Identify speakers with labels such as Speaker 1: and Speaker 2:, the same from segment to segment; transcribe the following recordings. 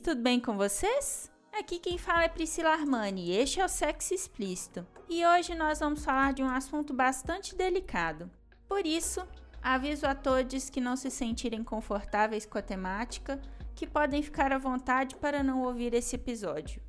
Speaker 1: Tudo bem com vocês? Aqui quem fala é Priscila Armani e este é o Sexo Explícito. E hoje nós vamos falar de um assunto bastante delicado. Por isso, aviso a todos que não se sentirem confortáveis com a temática, que podem ficar à vontade para não ouvir esse episódio.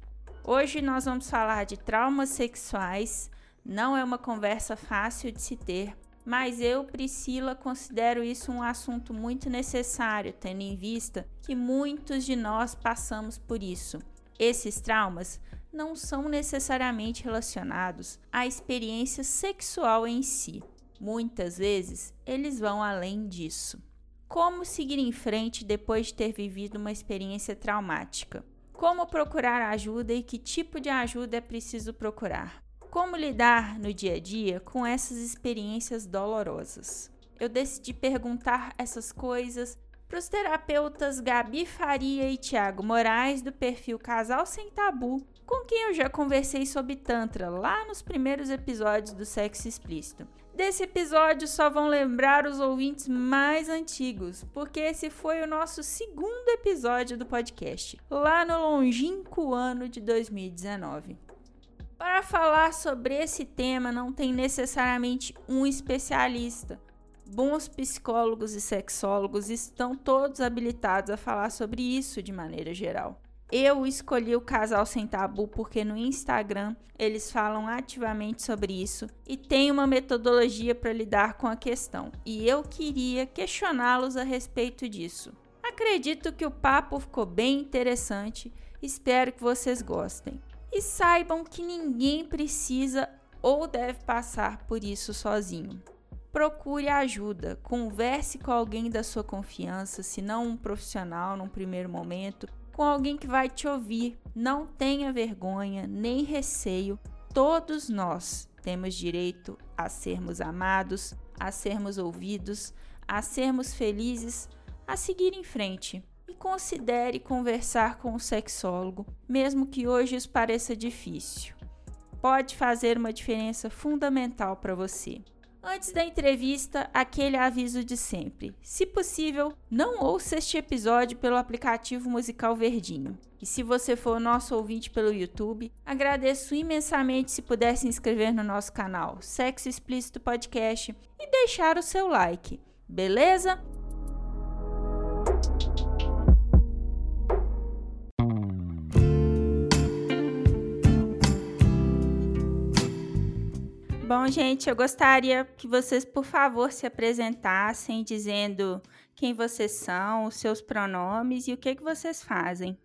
Speaker 1: Hoje nós vamos falar de traumas sexuais. Não é uma conversa fácil de se ter, mas eu, Priscila, considero isso um assunto muito necessário, tendo em vista que muitos de nós passamos por isso. Esses traumas não são necessariamente relacionados à experiência sexual em si. Muitas vezes, eles vão além disso. Como seguir em frente depois de ter vivido uma experiência traumática? Como procurar ajuda e que tipo de ajuda é preciso procurar? Como lidar no dia a dia com essas experiências dolorosas? Eu decidi perguntar essas coisas para os terapeutas Gabi Faria e Tiago Moraes, do perfil Casal Sem Tabu, com quem eu já conversei sobre Tantra lá nos primeiros episódios do Sexo Explícito. Desse episódio só vão lembrar os ouvintes mais antigos, porque esse foi o nosso segundo episódio do podcast, lá no longínquo ano de 2019. Para falar sobre esse tema, não tem necessariamente um especialista bons psicólogos e sexólogos estão todos habilitados a falar sobre isso de maneira geral. Eu escolhi o Casal Sem Tabu porque no Instagram eles falam ativamente sobre isso e tem uma metodologia para lidar com a questão. E eu queria questioná-los a respeito disso. Acredito que o papo ficou bem interessante, espero que vocês gostem. E saibam que ninguém precisa ou deve passar por isso sozinho procure ajuda, converse com alguém da sua confiança, se não um profissional num primeiro momento, com alguém que vai te ouvir. Não tenha vergonha nem receio. Todos nós temos direito a sermos amados, a sermos ouvidos, a sermos felizes, a seguir em frente. Considere conversar com um sexólogo, mesmo que hoje isso pareça difícil. Pode fazer uma diferença fundamental para você. Antes da entrevista, aquele aviso de sempre. Se possível, não ouça este episódio pelo aplicativo musical Verdinho. E se você for nosso ouvinte pelo YouTube, agradeço imensamente se puder se inscrever no nosso canal Sexo Explícito Podcast e deixar o seu like. Beleza? Bom, gente, eu gostaria que vocês, por favor, se apresentassem dizendo quem vocês são, os seus pronomes e o que, que vocês fazem.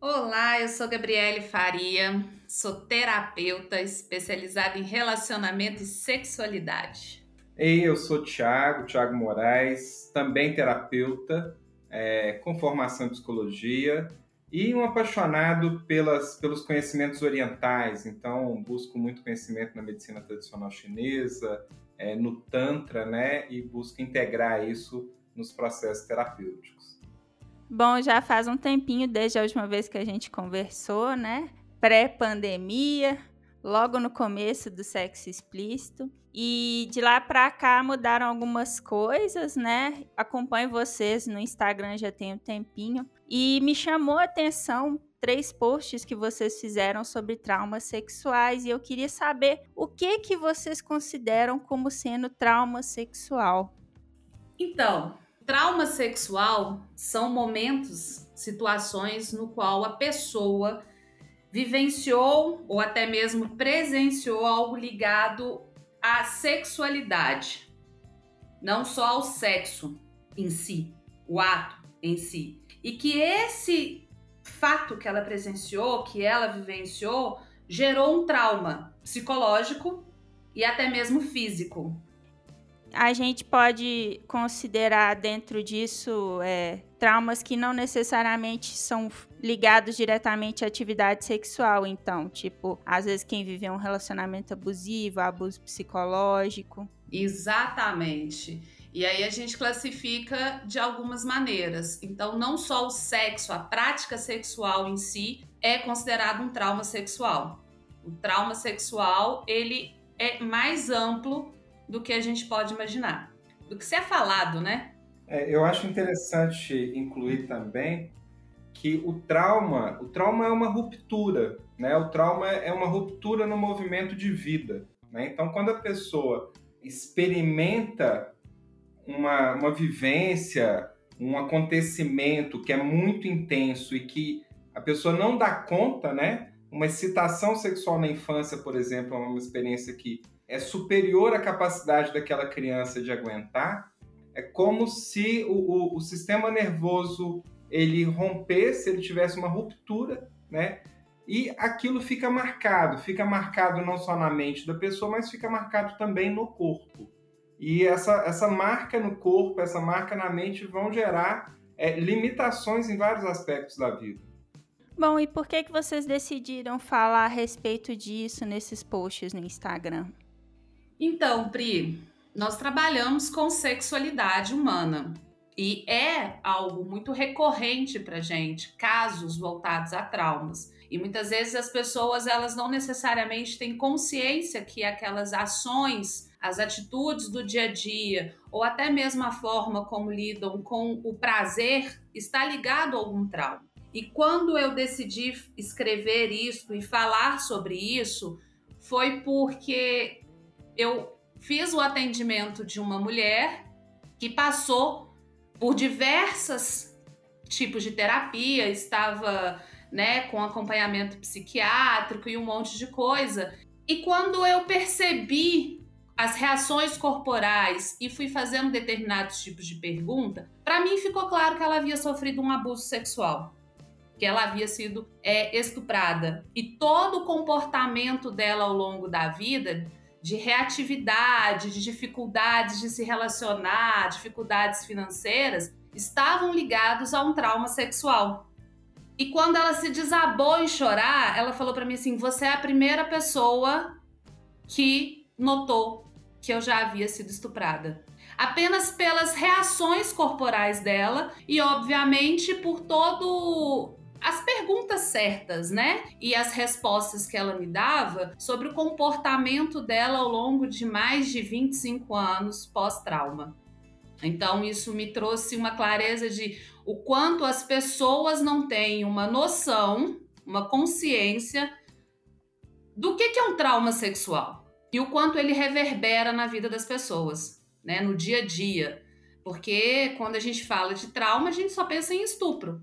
Speaker 2: Olá, eu sou Gabriele Faria, sou terapeuta especializada em relacionamento e sexualidade.
Speaker 3: Ei, eu sou Tiago, Tiago Moraes, também terapeuta, é, com formação em psicologia e um apaixonado pelas, pelos conhecimentos orientais, então busco muito conhecimento na medicina tradicional chinesa, é, no Tantra, né? E busco integrar isso nos processos terapêuticos.
Speaker 1: Bom, já faz um tempinho desde a última vez que a gente conversou, né? Pré-pandemia, logo no começo do sexo explícito. E de lá para cá mudaram algumas coisas, né? Acompanho vocês no Instagram já tem um tempinho. E me chamou a atenção três posts que vocês fizeram sobre traumas sexuais e eu queria saber o que que vocês consideram como sendo trauma sexual.
Speaker 2: Então, trauma sexual são momentos, situações no qual a pessoa vivenciou ou até mesmo presenciou algo ligado à sexualidade, não só ao sexo em si, o ato em si. E que esse fato que ela presenciou, que ela vivenciou, gerou um trauma psicológico e até mesmo físico.
Speaker 1: a gente pode considerar dentro disso é, traumas que não necessariamente são ligados diretamente à atividade sexual. Então, tipo, às vezes quem vive um relacionamento abusivo, abuso psicológico.
Speaker 2: Exatamente. E aí a gente classifica de algumas maneiras. Então, não só o sexo, a prática sexual em si é considerado um trauma sexual. O trauma sexual, ele é mais amplo do que a gente pode imaginar, do que se é falado, né?
Speaker 3: É, eu acho interessante incluir também que o trauma, o trauma é uma ruptura, né? O trauma é uma ruptura no movimento de vida, né? Então, quando a pessoa experimenta uma, uma vivência, um acontecimento que é muito intenso e que a pessoa não dá conta, né? Uma excitação sexual na infância, por exemplo, é uma experiência que é superior à capacidade daquela criança de aguentar, é como se o, o, o sistema nervoso ele rompesse, ele tivesse uma ruptura, né? E aquilo fica marcado, fica marcado não só na mente da pessoa, mas fica marcado também no corpo. E essa, essa marca no corpo, essa marca na mente vão gerar é, limitações em vários aspectos da vida.
Speaker 1: Bom, e por que, que vocês decidiram falar a respeito disso nesses posts no Instagram?
Speaker 2: Então, Pri, nós trabalhamos com sexualidade humana e é algo muito recorrente para gente, casos voltados a traumas. E muitas vezes as pessoas elas não necessariamente têm consciência que aquelas ações, as atitudes do dia a dia, ou até mesmo a forma como lidam com o prazer, está ligado a algum trauma. E quando eu decidi escrever isso e falar sobre isso, foi porque eu fiz o atendimento de uma mulher que passou por diversas tipos de terapia, estava né, com acompanhamento psiquiátrico e um monte de coisa. E quando eu percebi as reações corporais e fui fazendo determinados tipos de pergunta, para mim ficou claro que ela havia sofrido um abuso sexual, que ela havia sido é, estuprada. E todo o comportamento dela ao longo da vida de reatividade, de dificuldades de se relacionar, dificuldades financeiras, estavam ligados a um trauma sexual. E quando ela se desabou em chorar, ela falou para mim assim: "Você é a primeira pessoa que notou que eu já havia sido estuprada." Apenas pelas reações corporais dela e obviamente por todo as perguntas certas, né? E as respostas que ela me dava sobre o comportamento dela ao longo de mais de 25 anos pós-trauma. Então, isso me trouxe uma clareza de o quanto as pessoas não têm uma noção, uma consciência do que é um trauma sexual e o quanto ele reverbera na vida das pessoas, né, no dia a dia. Porque quando a gente fala de trauma, a gente só pensa em estupro.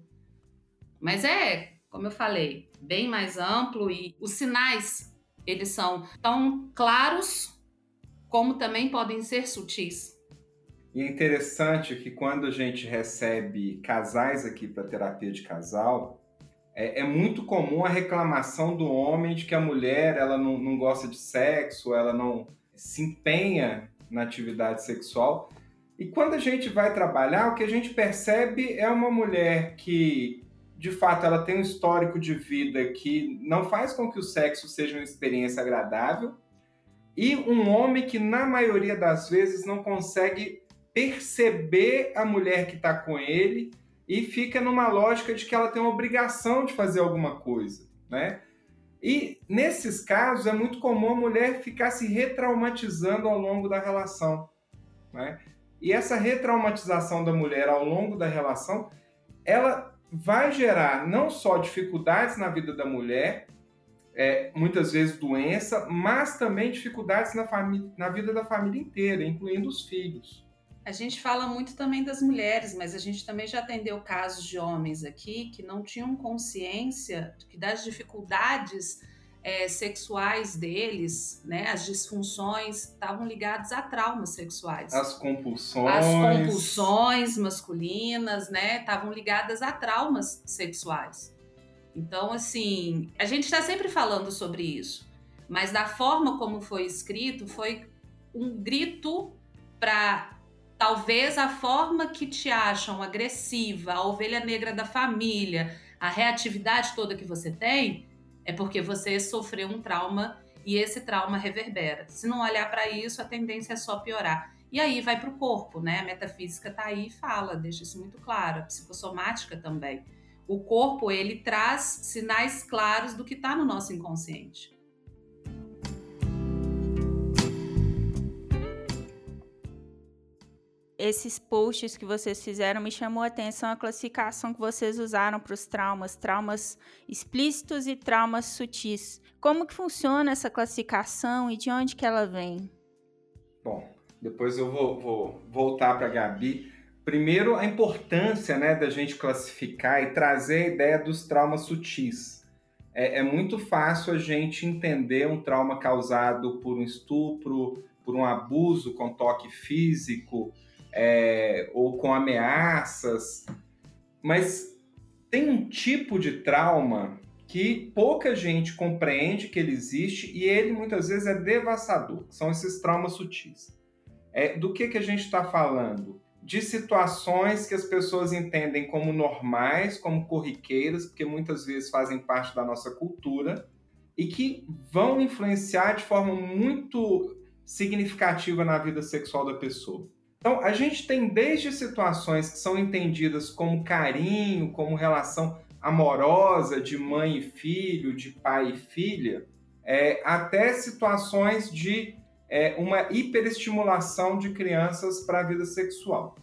Speaker 2: Mas é, como eu falei, bem mais amplo e os sinais, eles são tão claros como também podem ser sutis.
Speaker 3: E é interessante que quando a gente recebe casais aqui para terapia de casal, é, é, muito comum a reclamação do homem de que a mulher ela não, não gosta de sexo, ela não se empenha na atividade sexual. E quando a gente vai trabalhar, o que a gente percebe é uma mulher que de fato ela tem um histórico de vida que não faz com que o sexo seja uma experiência agradável, e um homem que na maioria das vezes não consegue perceber a mulher que está com ele e fica numa lógica de que ela tem uma obrigação de fazer alguma coisa, né? E nesses casos é muito comum a mulher ficar se retraumatizando ao longo da relação, né? E essa retraumatização da mulher ao longo da relação, ela vai gerar não só dificuldades na vida da mulher, é, muitas vezes doença, mas também dificuldades na, na vida da família inteira, incluindo os filhos.
Speaker 2: A gente fala muito também das mulheres, mas a gente também já atendeu casos de homens aqui que não tinham consciência das dificuldades é, sexuais deles, né, as disfunções estavam ligadas a traumas sexuais.
Speaker 3: As compulsões.
Speaker 2: As compulsões masculinas, né, estavam ligadas a traumas sexuais. Então, assim, a gente está sempre falando sobre isso, mas da forma como foi escrito, foi um grito para talvez a forma que te acham agressiva, a ovelha negra da família, a reatividade toda que você tem, é porque você sofreu um trauma e esse trauma reverbera. Se não olhar para isso, a tendência é só piorar. E aí vai para o corpo, né? A metafísica está aí e fala, deixa isso muito claro. A psicossomática também. O corpo ele traz sinais claros do que está no nosso inconsciente.
Speaker 1: Esses posts que vocês fizeram me chamou a atenção a classificação que vocês usaram para os traumas, traumas explícitos e traumas sutis. Como que funciona essa classificação e de onde que ela vem?
Speaker 3: Bom, depois eu vou, vou voltar para a Gabi. Primeiro, a importância né, da gente classificar e trazer a ideia dos traumas sutis. É, é muito fácil a gente entender um trauma causado por um estupro, por um abuso com toque físico, é, ou com ameaças, mas tem um tipo de trauma que pouca gente compreende que ele existe e ele muitas vezes é devastador. São esses traumas sutis. É, do que, que a gente está falando? De situações que as pessoas entendem como normais, como corriqueiras, porque muitas vezes fazem parte da nossa cultura e que vão influenciar de forma muito significativa na vida sexual da pessoa. Então, a gente tem desde situações que são entendidas como carinho, como relação amorosa de mãe e filho, de pai e filha, é, até situações de é, uma hiperestimulação de crianças para a vida sexual.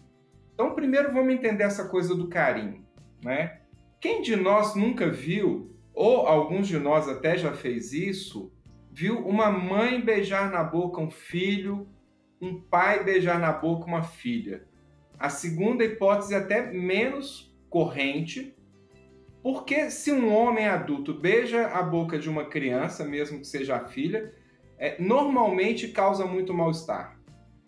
Speaker 3: Então, primeiro vamos entender essa coisa do carinho, né? Quem de nós nunca viu, ou alguns de nós até já fez isso, viu uma mãe beijar na boca um filho um pai beijar na boca uma filha. A segunda hipótese é até menos corrente, porque se um homem adulto beija a boca de uma criança, mesmo que seja a filha, é, normalmente causa muito mal-estar.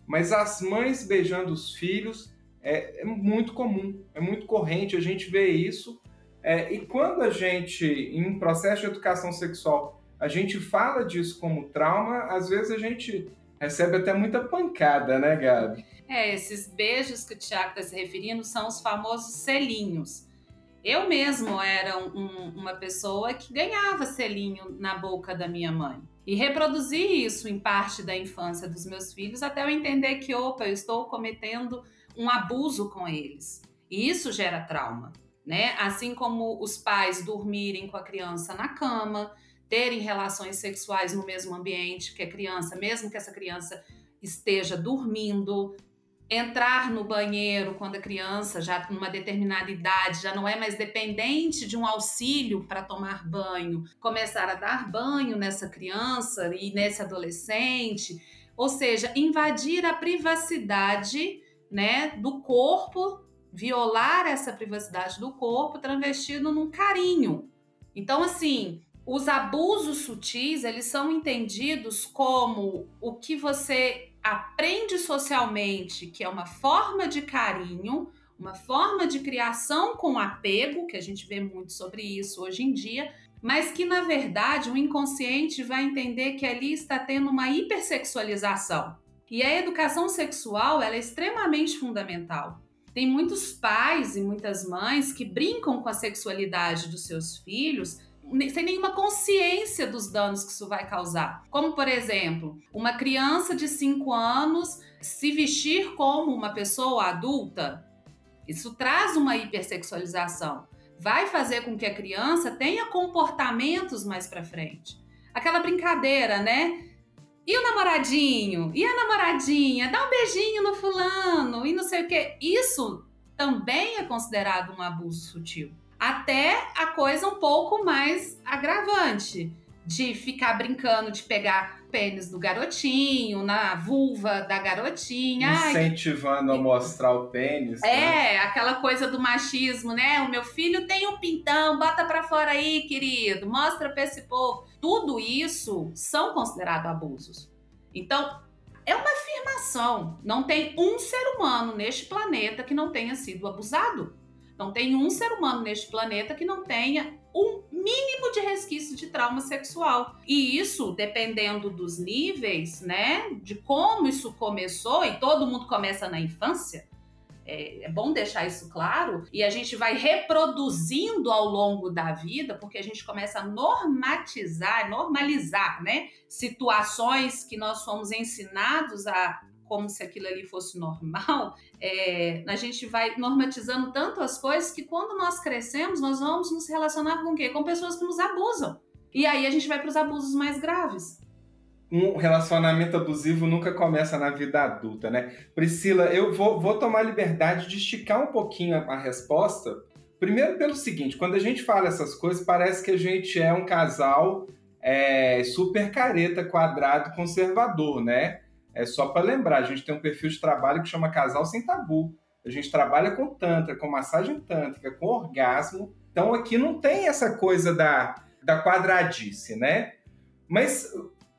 Speaker 3: Mas as mães beijando os filhos é, é, muito comum, é muito corrente, a gente vê isso. É, e quando a gente, em processo de educação sexual, a gente fala disso como trauma, às vezes a gente recebe até muita pancada, né, Gabi?
Speaker 2: É, esses beijos que o Tiago está se referindo são os famosos selinhos. Eu mesmo era um, uma pessoa que ganhava selinho na boca da minha mãe. E reproduzi isso em parte da infância dos meus filhos até eu entender que, opa, eu estou cometendo um abuso com eles. E isso gera trauma, né? Assim como os pais dormirem com a criança na cama, terem relações sexuais no mesmo ambiente que a criança, mesmo que essa criança esteja dormindo, entrar no banheiro quando a criança já numa determinada idade já não é mais dependente de um auxílio para tomar banho, começar a dar banho nessa criança e nesse adolescente, ou seja, invadir a privacidade, né, do corpo, violar essa privacidade do corpo travestido num carinho. Então assim, os abusos sutis, eles são entendidos como o que você aprende socialmente, que é uma forma de carinho, uma forma de criação com apego, que a gente vê muito sobre isso hoje em dia, mas que na verdade o inconsciente vai entender que ali está tendo uma hipersexualização. E a educação sexual ela é extremamente fundamental. Tem muitos pais e muitas mães que brincam com a sexualidade dos seus filhos sem nenhuma consciência dos danos que isso vai causar. Como, por exemplo, uma criança de 5 anos se vestir como uma pessoa adulta, isso traz uma hipersexualização. Vai fazer com que a criança tenha comportamentos mais para frente. Aquela brincadeira, né? E o namoradinho? E a namoradinha? Dá um beijinho no fulano e não sei o quê. Isso também é considerado um abuso sutil até a coisa um pouco mais agravante de ficar brincando de pegar pênis do garotinho, na vulva da garotinha.
Speaker 3: Incentivando Ai, a mostrar o pênis.
Speaker 2: Né? É, né? aquela coisa do machismo, né? O meu filho tem um pintão, bota pra fora aí, querido, mostra pra esse povo. Tudo isso são considerados abusos. Então, é uma afirmação. Não tem um ser humano neste planeta que não tenha sido abusado. Não tem um ser humano neste planeta que não tenha um mínimo de resquício de trauma sexual. E isso, dependendo dos níveis, né, de como isso começou, e todo mundo começa na infância, é, é, bom deixar isso claro, e a gente vai reproduzindo ao longo da vida, porque a gente começa a normatizar, normalizar, né, situações que nós fomos ensinados a como se aquilo ali fosse normal, é, a gente vai normatizando tanto as coisas que quando nós crescemos, nós vamos nos relacionar com o quê? Com pessoas que nos abusam. E aí a gente vai para os abusos mais graves.
Speaker 3: Um relacionamento abusivo nunca começa na vida adulta, né? Priscila, eu vou, vou tomar liberdade de esticar um pouquinho a, a resposta. Primeiro, pelo seguinte: quando a gente fala essas coisas, parece que a gente é um casal é, super careta, quadrado, conservador, né? É só para lembrar, a gente tem um perfil de trabalho que chama Casal Sem Tabu. A gente trabalha com tantra, com massagem tântrica, com orgasmo. Então aqui não tem essa coisa da, da quadradice, né? Mas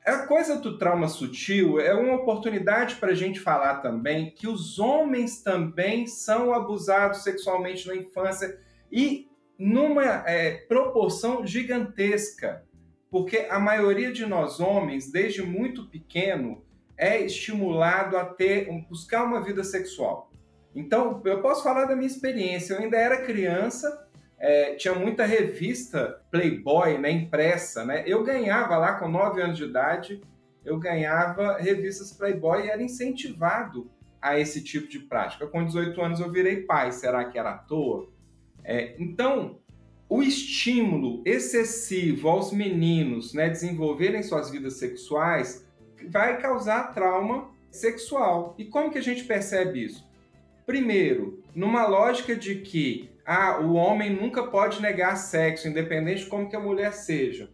Speaker 3: a coisa do trauma sutil é uma oportunidade para a gente falar também que os homens também são abusados sexualmente na infância e numa é, proporção gigantesca. Porque a maioria de nós homens, desde muito pequeno, é estimulado a ter, buscar uma vida sexual. Então, eu posso falar da minha experiência. Eu ainda era criança, é, tinha muita revista Playboy, né, impressa, né? Eu ganhava lá com 9 anos de idade, eu ganhava revistas Playboy e era incentivado a esse tipo de prática. Com 18 anos eu virei pai, será que era à toa? É, então, o estímulo excessivo aos meninos né, desenvolverem suas vidas sexuais vai causar trauma sexual. E como que a gente percebe isso? Primeiro, numa lógica de que ah, o homem nunca pode negar sexo, independente de como que a mulher seja.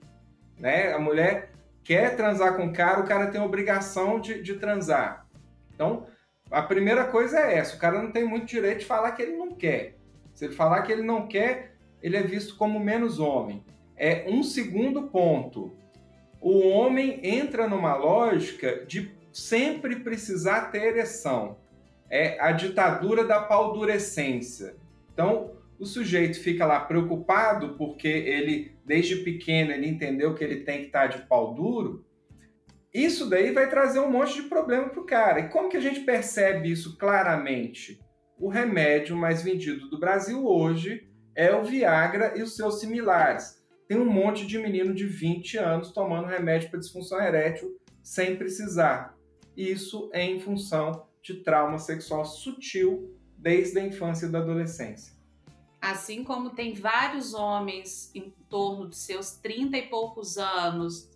Speaker 3: Né? A mulher quer transar com o cara, o cara tem obrigação de, de transar. Então, a primeira coisa é essa: o cara não tem muito direito de falar que ele não quer. Se ele falar que ele não quer, ele é visto como menos homem. É um segundo ponto o homem entra numa lógica de sempre precisar ter ereção. É a ditadura da paldurecência. Então, o sujeito fica lá preocupado porque ele, desde pequeno, ele entendeu que ele tem que estar de pau duro. Isso daí vai trazer um monte de problema para o cara. E como que a gente percebe isso claramente? O remédio mais vendido do Brasil hoje é o Viagra e os seus similares tem um monte de menino de 20 anos tomando remédio para disfunção erétil sem precisar. Isso é em função de trauma sexual sutil desde a infância e da adolescência.
Speaker 2: Assim como tem vários homens em torno de seus 30 e poucos anos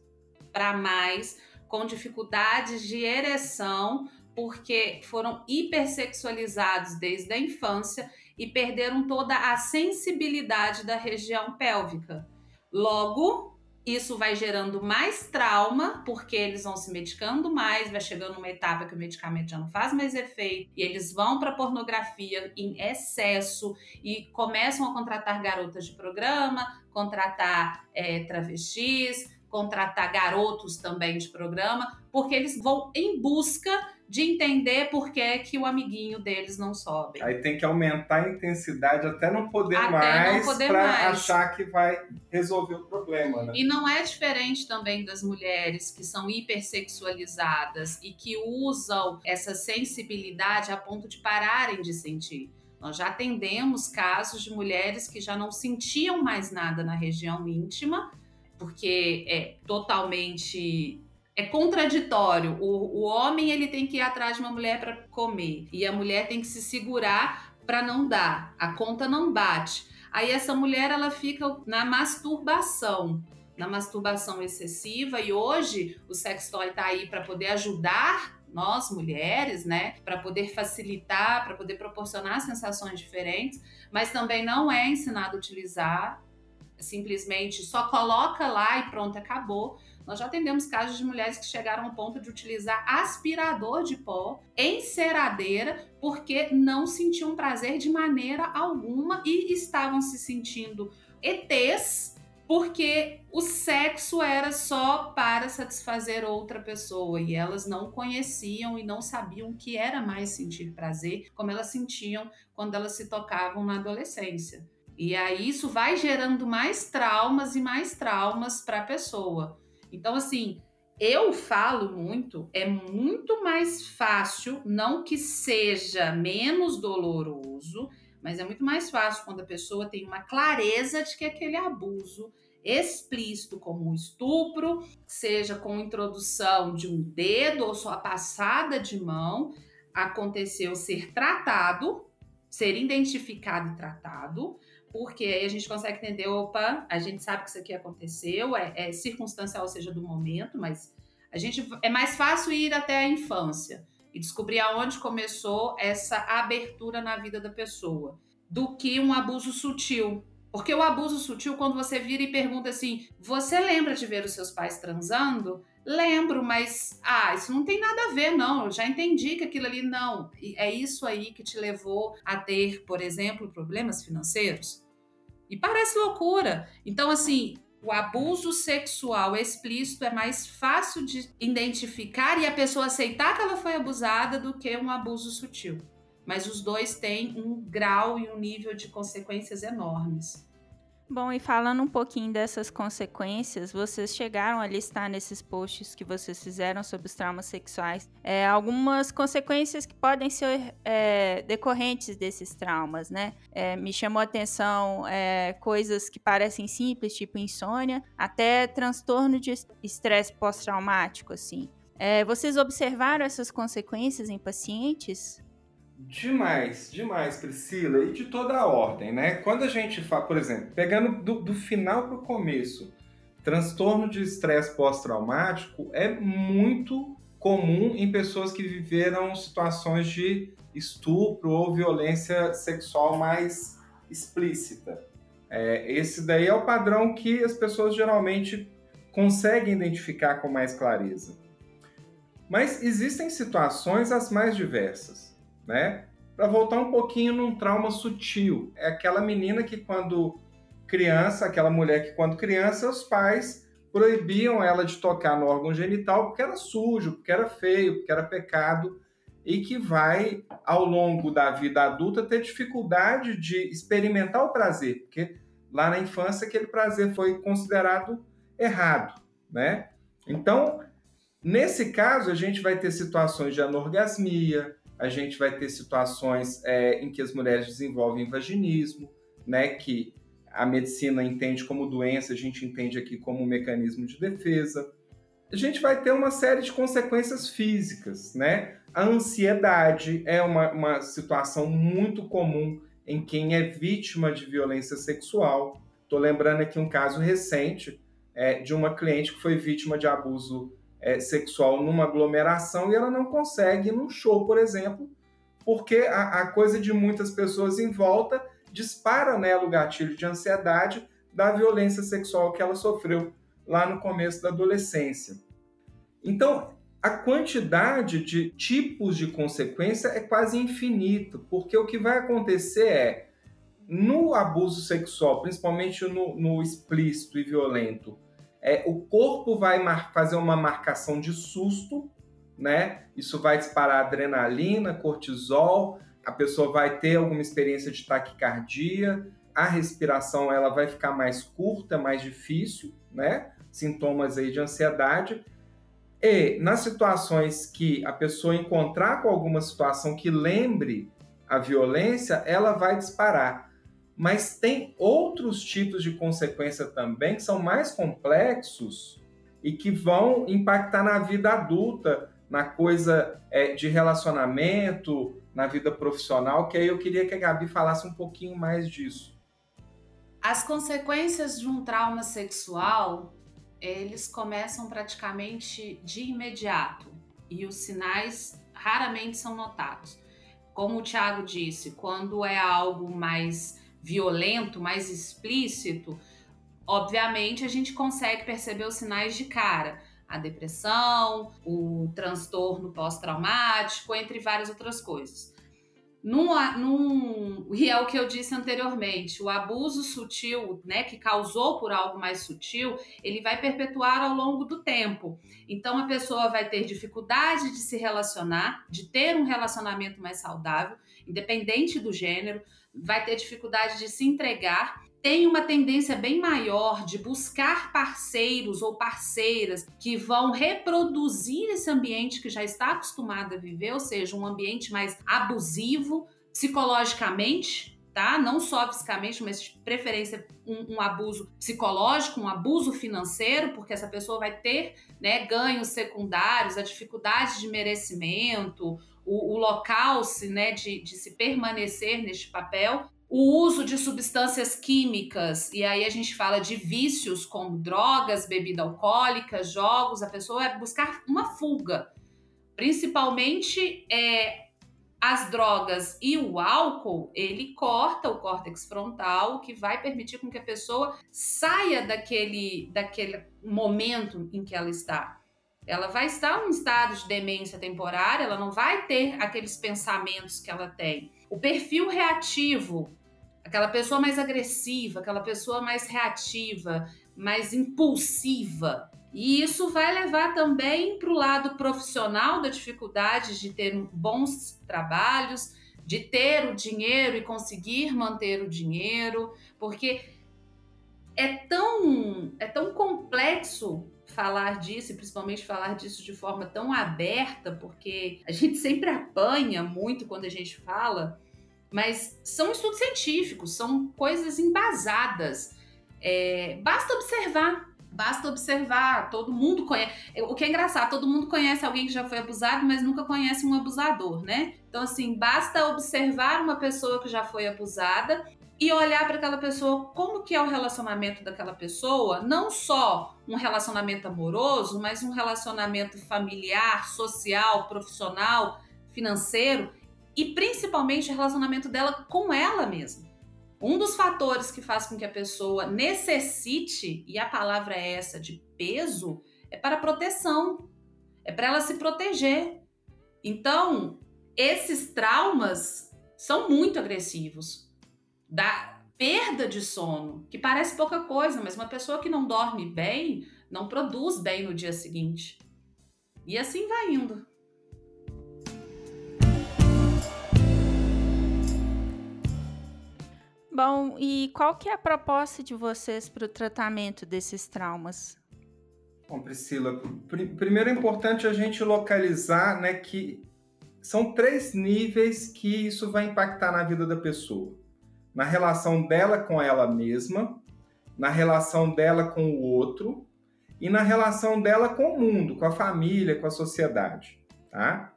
Speaker 2: para mais com dificuldades de ereção porque foram hipersexualizados desde a infância e perderam toda a sensibilidade da região pélvica. Logo, isso vai gerando mais trauma, porque eles vão se medicando mais, vai chegando uma etapa que o medicamento já não faz mais efeito, e eles vão para pornografia em excesso e começam a contratar garotas de programa, contratar é, travestis, contratar garotos também de programa, porque eles vão em busca de entender por que, que o amiguinho deles não sobe.
Speaker 3: Aí tem que aumentar a intensidade até não poder até mais para achar que vai resolver o problema, né?
Speaker 2: E não é diferente também das mulheres que são hipersexualizadas e que usam essa sensibilidade a ponto de pararem de sentir. Nós já atendemos casos de mulheres que já não sentiam mais nada na região íntima, porque é totalmente é contraditório. O, o homem ele tem que ir atrás de uma mulher para comer e a mulher tem que se segurar para não dar. A conta não bate. Aí essa mulher ela fica na masturbação, na masturbação excessiva e hoje o sextoy está aí para poder ajudar nós mulheres, né, para poder facilitar, para poder proporcionar sensações diferentes, mas também não é ensinado a utilizar simplesmente só coloca lá e pronto, acabou nós já atendemos casos de mulheres que chegaram ao ponto de utilizar aspirador de pó, enceradeira, porque não sentiam prazer de maneira alguma e estavam se sentindo ETs porque o sexo era só para satisfazer outra pessoa e elas não conheciam e não sabiam o que era mais sentir prazer, como elas sentiam quando elas se tocavam na adolescência. E aí isso vai gerando mais traumas e mais traumas para a pessoa. Então, assim, eu falo muito, é muito mais fácil, não que seja menos doloroso, mas é muito mais fácil quando a pessoa tem uma clareza de que aquele abuso explícito, como um estupro, seja com introdução de um dedo ou só a passada de mão, aconteceu ser tratado, ser identificado e tratado, porque aí a gente consegue entender, opa, a gente sabe que isso aqui aconteceu, é, é circunstancial, ou seja, do momento, mas a gente é mais fácil ir até a infância e descobrir aonde começou essa abertura na vida da pessoa, do que um abuso sutil. Porque o abuso sutil, quando você vira e pergunta assim: você lembra de ver os seus pais transando? Lembro, mas ah, isso não tem nada a ver, não. Eu já entendi que aquilo ali não. É isso aí que te levou a ter, por exemplo, problemas financeiros? E parece loucura. Então, assim, o abuso sexual explícito é mais fácil de identificar e a pessoa aceitar que ela foi abusada do que um abuso sutil. Mas os dois têm um grau e um nível de consequências enormes.
Speaker 1: Bom, e falando um pouquinho dessas consequências, vocês chegaram a listar nesses posts que vocês fizeram sobre os traumas sexuais é, algumas consequências que podem ser é, decorrentes desses traumas, né? É, me chamou a atenção é, coisas que parecem simples, tipo insônia, até transtorno de estresse pós-traumático, assim. É, vocês observaram essas consequências em pacientes?
Speaker 3: Demais, demais, Priscila, e de toda a ordem, né? Quando a gente fala, por exemplo, pegando do, do final para o começo, transtorno de estresse pós-traumático é muito comum em pessoas que viveram situações de estupro ou violência sexual mais explícita. É, esse daí é o padrão que as pessoas geralmente conseguem identificar com mais clareza. Mas existem situações as mais diversas né? Para voltar um pouquinho num trauma sutil. É aquela menina que quando criança, aquela mulher que quando criança, os pais proibiam ela de tocar no órgão genital porque era sujo, porque era feio, porque era pecado e que vai ao longo da vida adulta ter dificuldade de experimentar o prazer, porque lá na infância aquele prazer foi considerado errado, né? Então, nesse caso, a gente vai ter situações de anorgasmia, a gente vai ter situações é, em que as mulheres desenvolvem vaginismo, né, que a medicina entende como doença, a gente entende aqui como um mecanismo de defesa. A gente vai ter uma série de consequências físicas, né? A ansiedade é uma, uma situação muito comum em quem é vítima de violência sexual. Estou lembrando aqui um caso recente é, de uma cliente que foi vítima de abuso é, sexual numa aglomeração e ela não consegue num show, por exemplo, porque a, a coisa de muitas pessoas em volta dispara nela o gatilho de ansiedade da violência sexual que ela sofreu lá no começo da adolescência. Então, a quantidade de tipos de consequência é quase infinito, porque o que vai acontecer é, no abuso sexual, principalmente no, no explícito e violento, é, o corpo vai fazer uma marcação de susto, né? Isso vai disparar adrenalina, cortisol, a pessoa vai ter alguma experiência de taquicardia, a respiração ela vai ficar mais curta, mais difícil, né? Sintomas aí de ansiedade. E nas situações que a pessoa encontrar com alguma situação que lembre a violência, ela vai disparar. Mas tem outros tipos de consequência também que são mais complexos e que vão impactar na vida adulta, na coisa é, de relacionamento, na vida profissional, que aí eu queria que a Gabi falasse um pouquinho mais disso.
Speaker 2: As consequências de um trauma sexual, eles começam praticamente de imediato e os sinais raramente são notados. Como o Tiago disse, quando é algo mais violento, mais explícito, obviamente a gente consegue perceber os sinais de cara. A depressão, o transtorno pós-traumático, entre várias outras coisas. Num, num, e é o que eu disse anteriormente, o abuso sutil, né, que causou por algo mais sutil, ele vai perpetuar ao longo do tempo. Então a pessoa vai ter dificuldade de se relacionar, de ter um relacionamento mais saudável, independente do gênero, vai ter dificuldade de se entregar tem uma tendência bem maior de buscar parceiros ou parceiras que vão reproduzir esse ambiente que já está acostumado a viver, ou seja, um ambiente mais abusivo psicologicamente, tá? Não só fisicamente, mas de preferência um, um, abuso psicológico, um abuso financeiro, porque essa pessoa vai ter né, ganhos secundários, a dificuldade de merecimento, o, o local se, né, de, de se permanecer neste papel o uso de substâncias químicas, e aí a gente fala de vícios como drogas, bebida alcoólica, jogos, a pessoa vai buscar uma fuga. Principalmente é, as drogas e o álcool, ele corta o córtex frontal, que vai permitir com que a pessoa saia daquele, daquele momento em que ela está. Ela vai estar em um estado de demência temporária, ela não vai ter aqueles pensamentos que ela tem. O perfil reativo aquela pessoa mais agressiva, aquela pessoa mais reativa, mais impulsiva. E isso vai levar também para o lado profissional da dificuldade de ter bons trabalhos, de ter o dinheiro e conseguir manter o dinheiro, porque é tão, é tão complexo falar disso, e principalmente falar disso de forma tão aberta, porque a gente sempre apanha muito quando a gente fala mas são estudos científicos, são coisas embasadas. É, basta observar, basta observar. Todo mundo conhece. O que é engraçado, todo mundo conhece alguém que já foi abusado, mas nunca conhece um abusador, né? Então, assim, basta observar uma pessoa que já foi abusada e olhar para aquela pessoa como que é o relacionamento daquela pessoa, não só um relacionamento amoroso, mas um relacionamento familiar, social, profissional, financeiro e principalmente o relacionamento dela com ela mesma. Um dos fatores que faz com que a pessoa necessite, e a palavra é essa de peso, é para proteção, é para ela se proteger. Então, esses traumas são muito agressivos. Da perda de sono, que parece pouca coisa, mas uma pessoa que não dorme bem não produz bem no dia seguinte. E assim vai indo.
Speaker 1: Bom, e qual que é a proposta de vocês para o tratamento desses traumas?
Speaker 3: Bom, Priscila, pr primeiro é importante a gente localizar né, que são três níveis que isso vai impactar na vida da pessoa. Na relação dela com ela mesma, na relação dela com o outro e na relação dela com o mundo, com a família, com a sociedade, tá?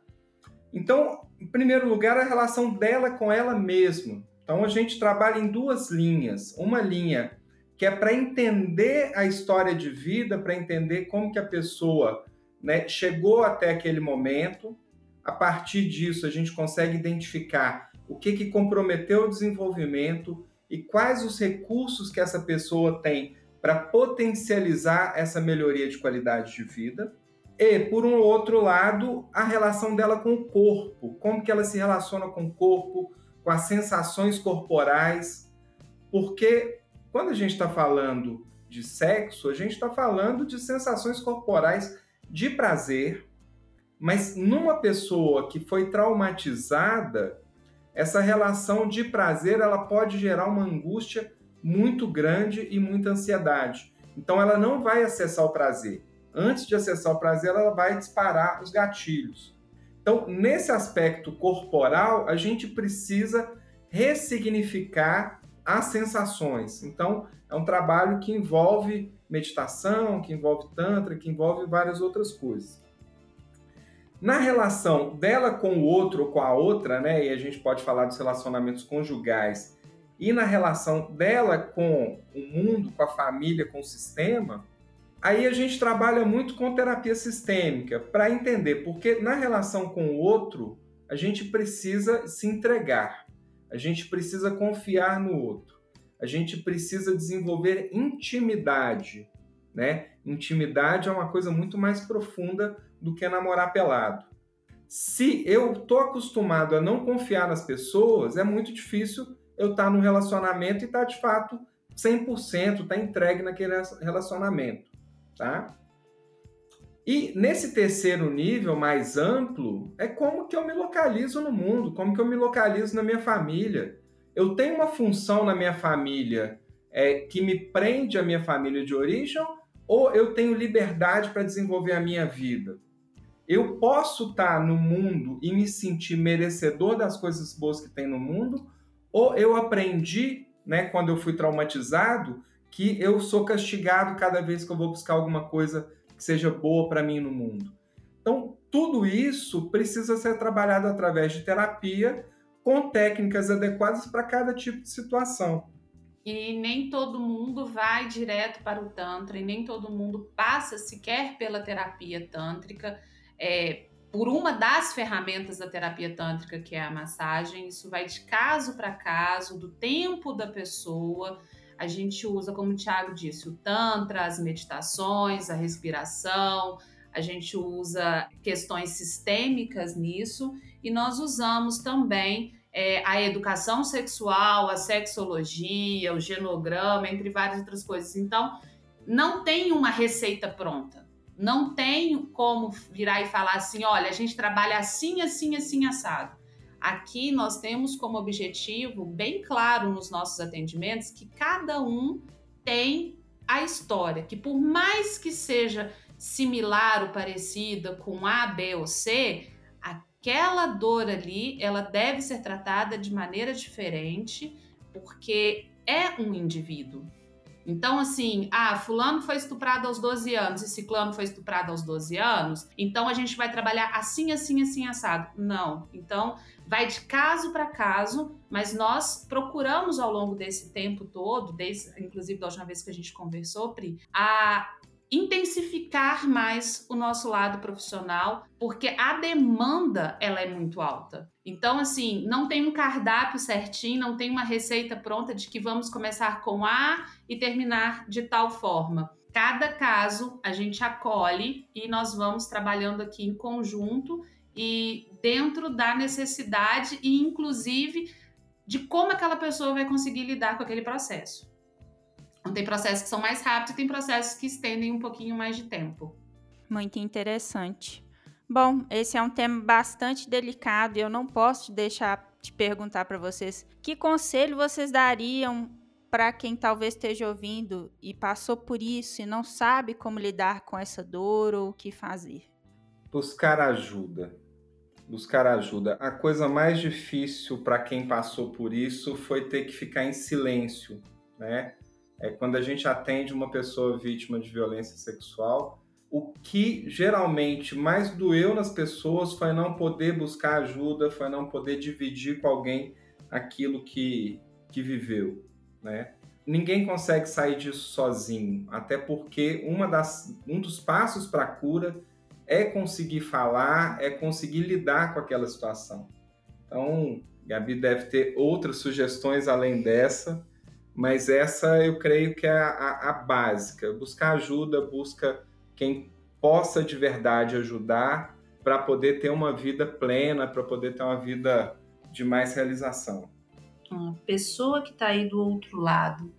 Speaker 3: Então, em primeiro lugar, a relação dela com ela mesma. Então a gente trabalha em duas linhas. Uma linha que é para entender a história de vida, para entender como que a pessoa né, chegou até aquele momento. A partir disso, a gente consegue identificar o que, que comprometeu o desenvolvimento e quais os recursos que essa pessoa tem para potencializar essa melhoria de qualidade de vida. E, por um outro lado, a relação dela com o corpo, como que ela se relaciona com o corpo, com as sensações corporais, porque quando a gente está falando de sexo, a gente está falando de sensações corporais de prazer, mas numa pessoa que foi traumatizada, essa relação de prazer ela pode gerar uma angústia muito grande e muita ansiedade. Então ela não vai acessar o prazer. Antes de acessar o prazer, ela vai disparar os gatilhos. Então, nesse aspecto corporal, a gente precisa ressignificar as sensações. Então, é um trabalho que envolve meditação, que envolve tantra, que envolve várias outras coisas. Na relação dela com o outro ou com a outra, né, e a gente pode falar dos relacionamentos conjugais, e na relação dela com o mundo, com a família, com o sistema, Aí a gente trabalha muito com terapia sistêmica para entender, porque na relação com o outro, a gente precisa se entregar, a gente precisa confiar no outro, a gente precisa desenvolver intimidade, né? Intimidade é uma coisa muito mais profunda do que namorar pelado. Se eu tô acostumado a não confiar nas pessoas, é muito difícil eu estar tá no relacionamento e estar tá, de fato 100%, estar tá entregue naquele relacionamento tá? E nesse terceiro nível mais amplo, é como que eu me localizo no mundo, como que eu me localizo na minha família. Eu tenho uma função na minha família é, que me prende à minha família de origem, ou eu tenho liberdade para desenvolver a minha vida? Eu posso estar no mundo e me sentir merecedor das coisas boas que tem no mundo, ou eu aprendi, né, quando eu fui traumatizado, que eu sou castigado cada vez que eu vou buscar alguma coisa que seja boa para mim no mundo. Então, tudo isso precisa ser trabalhado através de terapia com técnicas adequadas para cada tipo de situação.
Speaker 2: E nem todo mundo vai direto para o Tantra, e nem todo mundo passa sequer pela terapia tântrica. É, por uma das ferramentas da terapia tântrica, que é a massagem, isso vai de caso para caso, do tempo da pessoa. A gente usa, como o Tiago disse, o Tantra, as meditações, a respiração, a gente usa questões sistêmicas nisso, e nós usamos também é, a educação sexual, a sexologia, o genograma, entre várias outras coisas. Então, não tem uma receita pronta não tem como virar e falar assim: olha, a gente trabalha assim, assim, assim, assado. Aqui nós temos como objetivo, bem claro nos nossos atendimentos, que cada um tem a história, que por mais que seja similar ou parecida com A, B ou C, aquela dor ali, ela deve ser tratada de maneira diferente, porque é um indivíduo. Então, assim, ah, fulano foi estuprado aos 12 anos e ciclano foi estuprado aos 12 anos, então a gente vai trabalhar assim, assim, assim, assado. Não. Então, vai de caso para caso, mas nós procuramos ao longo desse tempo todo, desde, inclusive da última vez que a gente conversou, Pri, a intensificar mais o nosso lado profissional, porque a demanda ela é muito alta. Então, assim, não tem um cardápio certinho, não tem uma receita pronta de que vamos começar com A e terminar de tal forma. Cada caso a gente acolhe e nós vamos trabalhando aqui em conjunto e dentro da necessidade e inclusive de como aquela pessoa vai conseguir lidar com aquele processo. Então, tem processos que são mais rápidos e tem processos que estendem um pouquinho mais de tempo.
Speaker 1: Muito interessante. Bom, esse é um tema bastante delicado e eu não posso deixar de perguntar para vocês que conselho vocês dariam para quem talvez esteja ouvindo e passou por isso e não sabe como lidar com essa dor ou o que fazer.
Speaker 3: Buscar ajuda. Buscar ajuda. A coisa mais difícil para quem passou por isso foi ter que ficar em silêncio, né? É quando a gente atende uma pessoa vítima de violência sexual, o que geralmente mais doeu nas pessoas foi não poder buscar ajuda, foi não poder dividir com alguém aquilo que, que viveu, né? Ninguém consegue sair disso sozinho, até porque uma das, um dos passos para a cura é conseguir falar, é conseguir lidar com aquela situação. Então, Gabi deve ter outras sugestões além dessa, mas essa eu creio que é a, a, a básica. Buscar ajuda, busca quem possa de verdade ajudar para poder ter uma vida plena, para poder ter uma vida de mais realização.
Speaker 2: Uma pessoa que está aí do outro lado,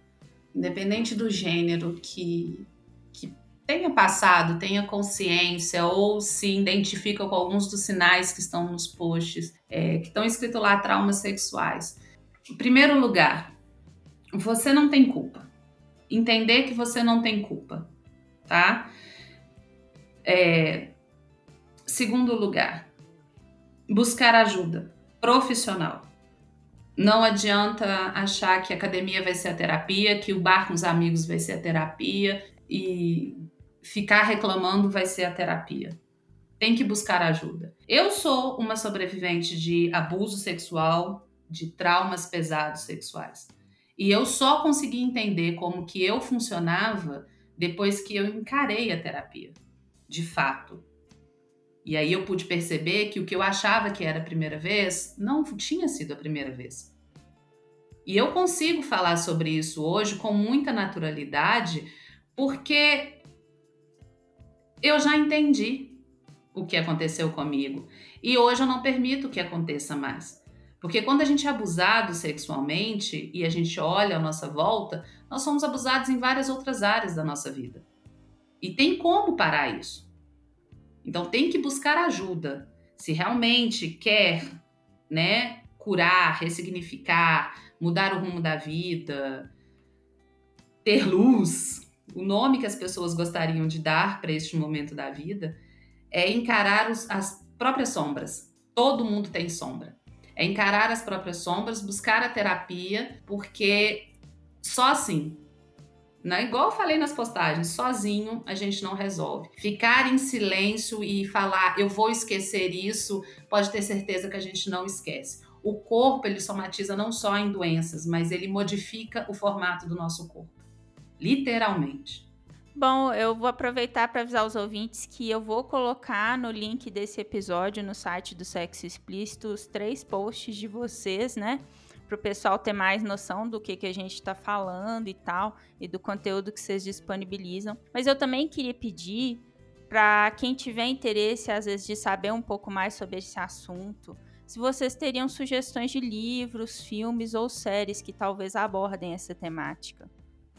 Speaker 2: independente do gênero, que, que tenha passado, tenha consciência ou se identifica com alguns dos sinais que estão nos posts, é, que estão escritos lá traumas sexuais. Em primeiro lugar, você não tem culpa. Entender que você não tem culpa, tá? É, segundo lugar, buscar ajuda profissional. Não adianta achar que a academia vai ser a terapia, que o bar com os amigos vai ser a terapia e ficar reclamando vai ser a terapia. Tem que buscar ajuda. Eu sou uma sobrevivente de abuso sexual, de traumas pesados sexuais. E eu só consegui entender como que eu funcionava depois que eu encarei a terapia, de fato. E aí eu pude perceber que o que eu achava que era a primeira vez não tinha sido a primeira vez. E eu consigo falar sobre isso hoje com muita naturalidade, porque eu já entendi o que aconteceu comigo. E hoje eu não permito que aconteça mais. Porque quando a gente é abusado sexualmente e a gente olha à nossa volta, nós somos abusados em várias outras áreas da nossa vida. E tem como parar isso. Então tem que buscar ajuda. Se realmente quer, né, curar, ressignificar, mudar o rumo da vida, ter luz, o nome que as pessoas gostariam de dar para este momento da vida, é encarar os, as próprias sombras. Todo mundo tem sombra. É encarar as próprias sombras, buscar a terapia, porque só assim né? Igual eu falei nas postagens, sozinho a gente não resolve. Ficar em silêncio e falar, eu vou esquecer isso, pode ter certeza que a gente não esquece. O corpo, ele somatiza não só em doenças, mas ele modifica o formato do nosso corpo. Literalmente.
Speaker 1: Bom, eu vou aproveitar para avisar os ouvintes que eu vou colocar no link desse episódio no site do Sexo Explícito os três posts de vocês, né? para o pessoal ter mais noção do que, que a gente está falando e tal, e do conteúdo que vocês disponibilizam. Mas eu também queria pedir para quem tiver interesse, às vezes, de saber um pouco mais sobre esse assunto, se vocês teriam sugestões de livros, filmes ou séries que talvez abordem essa temática.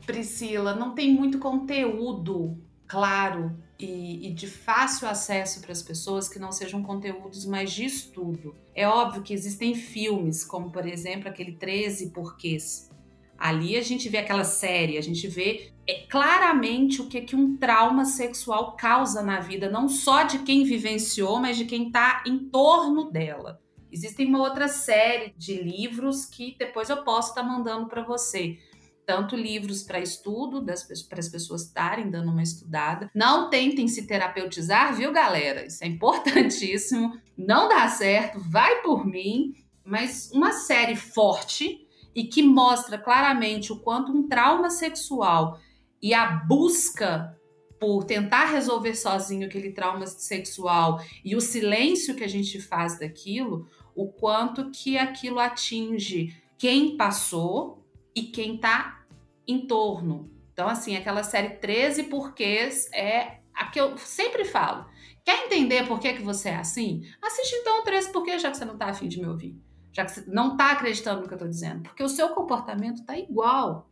Speaker 2: Priscila, não tem muito conteúdo claro e, e, de fácil acesso para as pessoas que não sejam conteúdos mais de estudo. É óbvio que existem filmes, como por exemplo aquele 13 Porquês. Ali a gente vê aquela série, a gente vê é, claramente o que, que um trauma sexual causa na vida, não só de quem vivenciou, mas de quem está em torno dela. Existem uma outra série de livros que depois eu posso estar tá mandando para você tanto livros para estudo, para as pessoas estarem dando uma estudada. Não tentem se terapeutizar, viu, galera? Isso é importantíssimo. Não dá certo, vai por mim. Mas uma série forte e que mostra claramente o quanto um trauma sexual e a busca por tentar resolver sozinho aquele trauma sexual e o silêncio que a gente faz daquilo, o quanto que aquilo atinge quem passou e quem tá em torno. Então, assim, aquela série 13 porquês é a que eu sempre falo. Quer entender por que, que você é assim? Assiste então 13 porquês, já que você não tá afim de me ouvir. Já que você não tá acreditando no que eu tô dizendo. Porque o seu comportamento tá igual.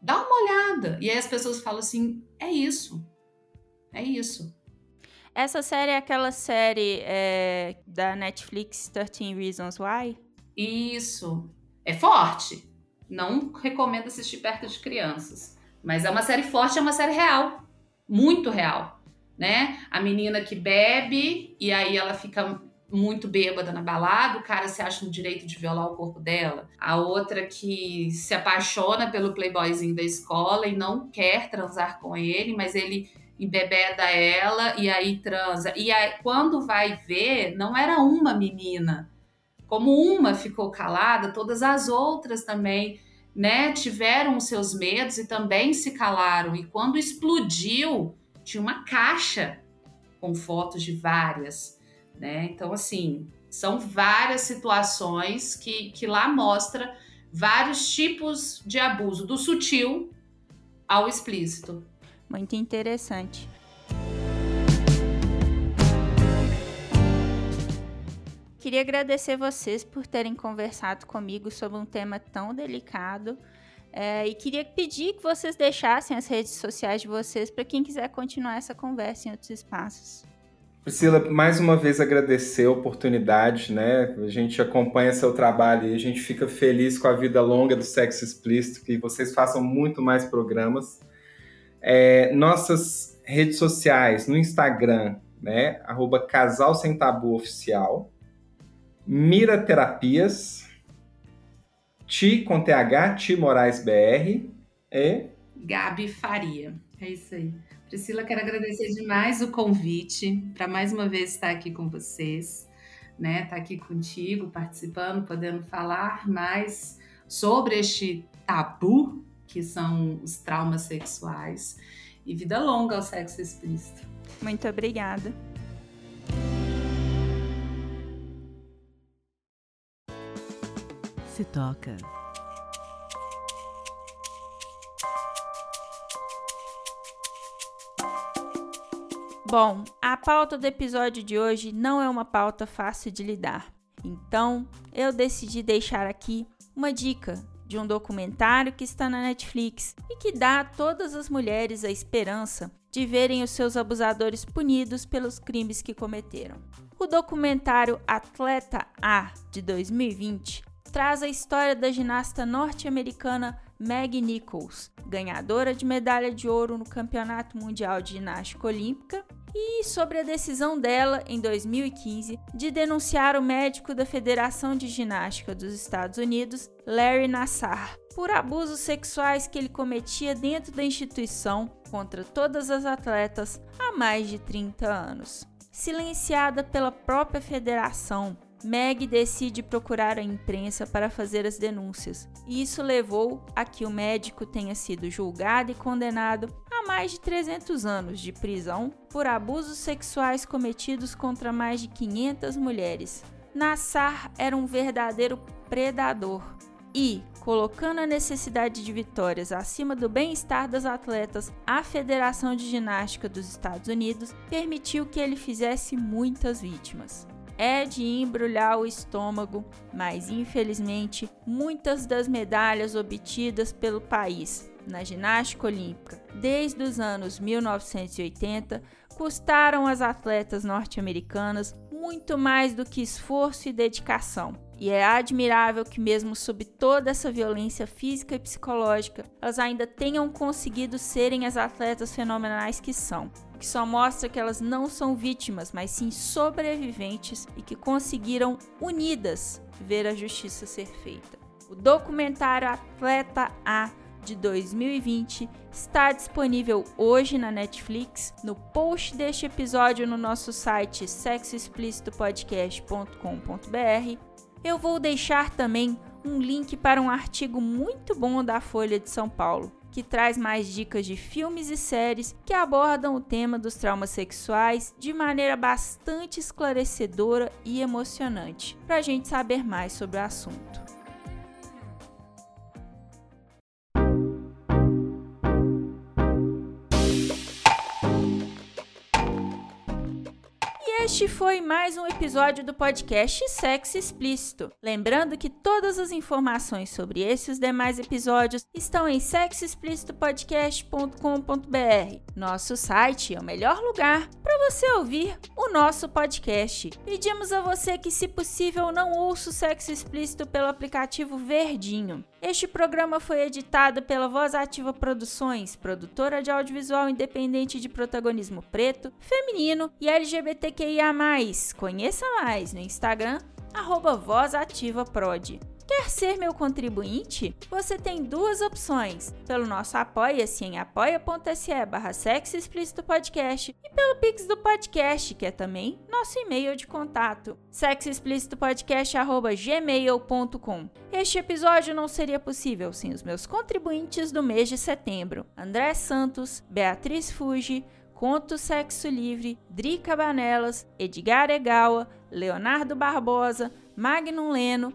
Speaker 2: Dá uma olhada. E aí as pessoas falam assim: é isso. É isso.
Speaker 1: Essa série é aquela série é, da Netflix 13 Reasons Why?
Speaker 2: Isso. É forte. Não recomendo assistir perto de crianças. Mas é uma série forte, é uma série real. Muito real. Né? A menina que bebe e aí ela fica muito bêbada na balada, o cara se acha no direito de violar o corpo dela. A outra que se apaixona pelo playboyzinho da escola e não quer transar com ele, mas ele embebeda ela e aí transa. E aí, quando vai ver, não era uma menina, como uma ficou calada, todas as outras também, né, tiveram os seus medos e também se calaram. E quando explodiu, tinha uma caixa com fotos de várias, né? Então, assim, são várias situações que, que lá mostra vários tipos de abuso, do sutil ao explícito.
Speaker 1: Muito interessante. Queria agradecer vocês por terem conversado comigo sobre um tema tão delicado. É, e queria pedir que vocês deixassem as redes sociais de vocês para quem quiser continuar essa conversa em outros espaços.
Speaker 3: Priscila, mais uma vez agradecer a oportunidade, né? A gente acompanha seu trabalho e a gente fica feliz com a vida longa do sexo explícito, que vocês façam muito mais programas. É, nossas redes sociais, no Instagram, né? Arroba Casal Sem Tabu Oficial. Mira Terapias, Ti com TH, Ti Moraes BR e
Speaker 2: Gabi Faria. É isso aí. Priscila, quero agradecer demais o convite para mais uma vez estar aqui com vocês, né? Estar tá aqui contigo, participando, podendo falar mais sobre este tabu que são os traumas sexuais e vida longa ao sexo explícito.
Speaker 1: Muito obrigada.
Speaker 4: Se toca.
Speaker 1: Bom, a pauta do episódio de hoje não é uma pauta fácil de lidar. Então, eu decidi deixar aqui uma dica de um documentário que está na Netflix e que dá a todas as mulheres a esperança de verem os seus abusadores punidos pelos crimes que cometeram. O documentário Atleta A de 2020 traz a história da ginasta norte-americana Meg Nichols, ganhadora de medalha de ouro no Campeonato Mundial de Ginástica Olímpica, e sobre a decisão dela, em 2015, de denunciar o médico da Federação de Ginástica dos Estados Unidos, Larry Nassar, por abusos sexuais que ele cometia dentro da instituição contra todas as atletas há mais de 30 anos. Silenciada pela própria federação, Meg decide procurar a imprensa para fazer as denúncias, e isso levou a que o médico tenha sido julgado e condenado a mais de 300 anos de prisão por abusos sexuais cometidos contra mais de 500 mulheres. Nassar era um verdadeiro predador e, colocando a necessidade de vitórias acima do bem-estar das atletas, a Federação de Ginástica dos Estados Unidos permitiu que ele fizesse muitas vítimas é de embrulhar o estômago, mas infelizmente muitas das medalhas obtidas pelo país na ginástica olímpica desde os anos 1980 custaram às atletas norte-americanas muito mais do que esforço e dedicação. E é admirável que, mesmo sob toda essa violência física e psicológica, elas ainda tenham conseguido serem as atletas fenomenais que são que só mostra que elas não são vítimas, mas sim sobreviventes e que conseguiram, unidas, ver a justiça ser feita. O documentário Atleta A de 2020 está disponível hoje na Netflix. No post deste episódio no nosso site sexoexplicitopodcast.com.br, eu vou deixar também um link para um artigo muito bom da Folha de São Paulo que traz mais dicas de filmes e séries que abordam o tema dos traumas sexuais de maneira bastante esclarecedora e emocionante, para a gente saber mais sobre o assunto. Este foi mais um episódio do podcast Sexo Explícito. Lembrando que todas as informações sobre esse e os demais episódios estão em sexoexplicitopodcast.com.br. Nosso site é o melhor lugar você ouvir o nosso podcast. Pedimos a você que, se possível, não ouça o Sexo Explícito pelo aplicativo Verdinho. Este programa foi editado pela Voz Ativa Produções, produtora de audiovisual independente de protagonismo preto, feminino e LGBTQIA. Conheça mais no Instagram, arroba VozAtivaProd. Quer ser meu contribuinte? Você tem duas opções: pelo nosso Apoia-se em apoia.se barra sexo explícito podcast e pelo Pix do podcast, que é também nosso e-mail de contato, sexoexplicitopodcast.gmail.com. Este episódio não seria possível sem os meus contribuintes do mês de setembro: André Santos, Beatriz Fuji, Conto Sexo Livre, Drica Banelas, Edgar Egawa, Leonardo Barbosa, Magnum Leno